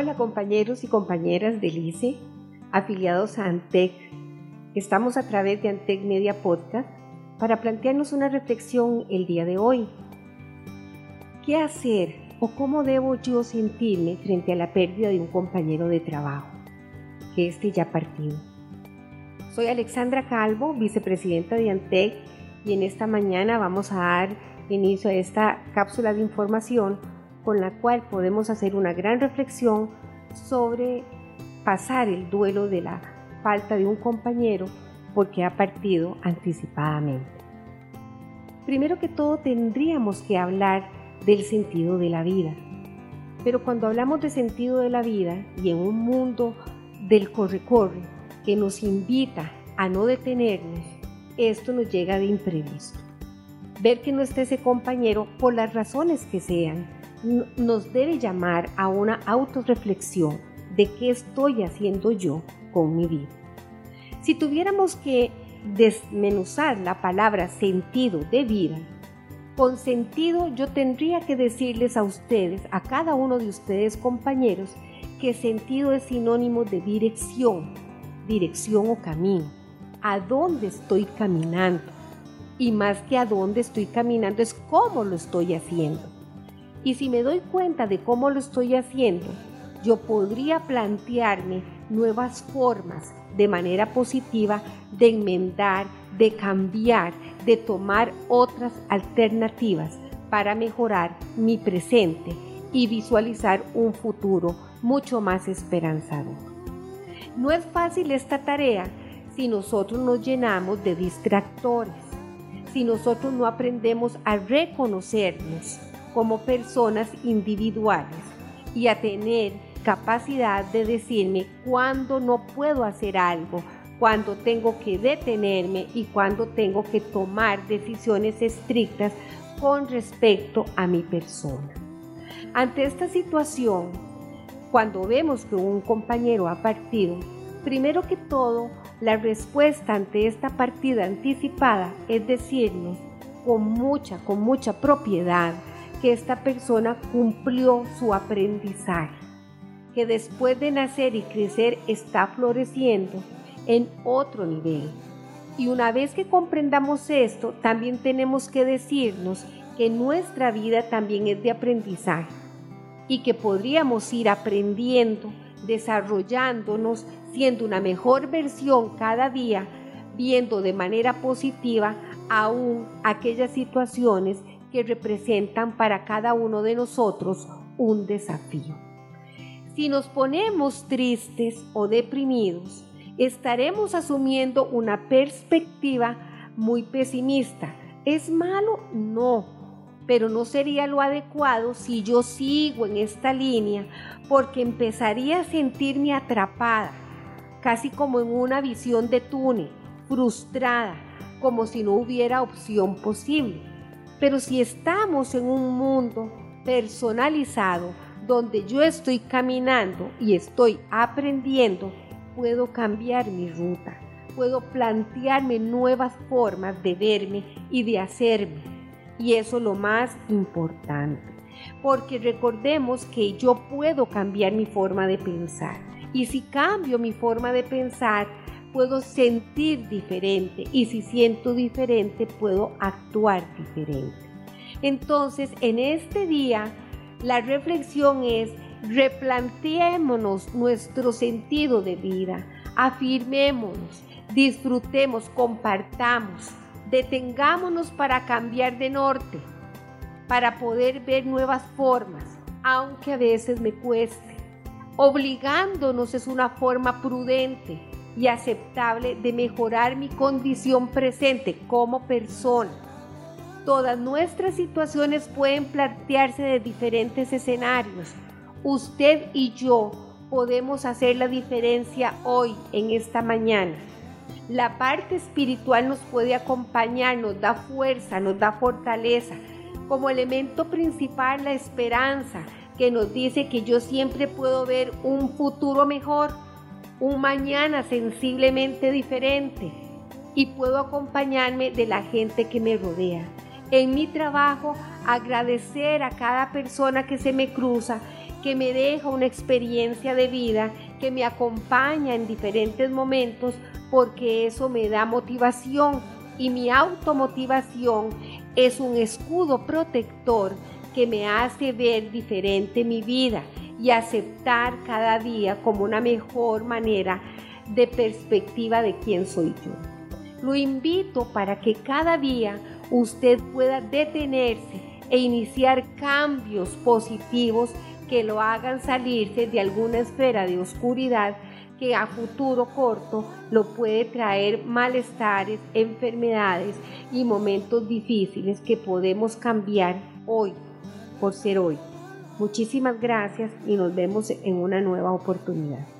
Hola compañeros y compañeras del ICE, afiliados a ANTEC. Estamos a través de ANTEC Media Podcast para plantearnos una reflexión el día de hoy. ¿Qué hacer o cómo debo yo sentirme frente a la pérdida de un compañero de trabajo? Que este ya partido. Soy Alexandra Calvo, vicepresidenta de ANTEC y en esta mañana vamos a dar inicio a esta cápsula de información con la cual podemos hacer una gran reflexión sobre pasar el duelo de la falta de un compañero porque ha partido anticipadamente. Primero que todo tendríamos que hablar del sentido de la vida. Pero cuando hablamos de sentido de la vida y en un mundo del corre-corre que nos invita a no detenernos, esto nos llega de imprevisto. Ver que no esté ese compañero por las razones que sean, nos debe llamar a una autorreflexión de qué estoy haciendo yo con mi vida. Si tuviéramos que desmenuzar la palabra sentido de vida, con sentido yo tendría que decirles a ustedes, a cada uno de ustedes compañeros, que sentido es sinónimo de dirección, dirección o camino. ¿A dónde estoy caminando? Y más que a dónde estoy caminando es cómo lo estoy haciendo. Y si me doy cuenta de cómo lo estoy haciendo, yo podría plantearme nuevas formas de manera positiva de enmendar, de cambiar, de tomar otras alternativas para mejorar mi presente y visualizar un futuro mucho más esperanzador. No es fácil esta tarea si nosotros nos llenamos de distractores, si nosotros no aprendemos a reconocernos como personas individuales y a tener capacidad de decirme cuándo no puedo hacer algo, cuándo tengo que detenerme y cuándo tengo que tomar decisiones estrictas con respecto a mi persona. Ante esta situación, cuando vemos que un compañero ha partido, primero que todo, la respuesta ante esta partida anticipada es decirnos con mucha, con mucha propiedad, que esta persona cumplió su aprendizaje, que después de nacer y crecer está floreciendo en otro nivel. Y una vez que comprendamos esto, también tenemos que decirnos que nuestra vida también es de aprendizaje y que podríamos ir aprendiendo, desarrollándonos, siendo una mejor versión cada día, viendo de manera positiva aún aquellas situaciones que representan para cada uno de nosotros un desafío. Si nos ponemos tristes o deprimidos, estaremos asumiendo una perspectiva muy pesimista. ¿Es malo? No, pero no sería lo adecuado si yo sigo en esta línea porque empezaría a sentirme atrapada, casi como en una visión de túnel, frustrada, como si no hubiera opción posible. Pero si estamos en un mundo personalizado, donde yo estoy caminando y estoy aprendiendo, puedo cambiar mi ruta, puedo plantearme nuevas formas de verme y de hacerme. Y eso es lo más importante, porque recordemos que yo puedo cambiar mi forma de pensar. Y si cambio mi forma de pensar, puedo sentir diferente y si siento diferente puedo actuar diferente. Entonces, en este día, la reflexión es replanteémonos nuestro sentido de vida, afirmémonos, disfrutemos, compartamos, detengámonos para cambiar de norte, para poder ver nuevas formas, aunque a veces me cueste. Obligándonos es una forma prudente y aceptable de mejorar mi condición presente como persona. Todas nuestras situaciones pueden plantearse de diferentes escenarios. Usted y yo podemos hacer la diferencia hoy, en esta mañana. La parte espiritual nos puede acompañar, nos da fuerza, nos da fortaleza. Como elemento principal, la esperanza, que nos dice que yo siempre puedo ver un futuro mejor un mañana sensiblemente diferente y puedo acompañarme de la gente que me rodea. En mi trabajo, agradecer a cada persona que se me cruza que me deja una experiencia de vida, que me acompaña en diferentes momentos, porque eso me da motivación y mi automotivación es un escudo protector que me hace ver diferente mi vida y aceptar cada día como una mejor manera de perspectiva de quién soy yo. Lo invito para que cada día usted pueda detenerse e iniciar cambios positivos que lo hagan salirse de alguna esfera de oscuridad que a futuro corto lo puede traer malestares, enfermedades y momentos difíciles que podemos cambiar hoy por ser hoy. Muchísimas gracias y nos vemos en una nueva oportunidad.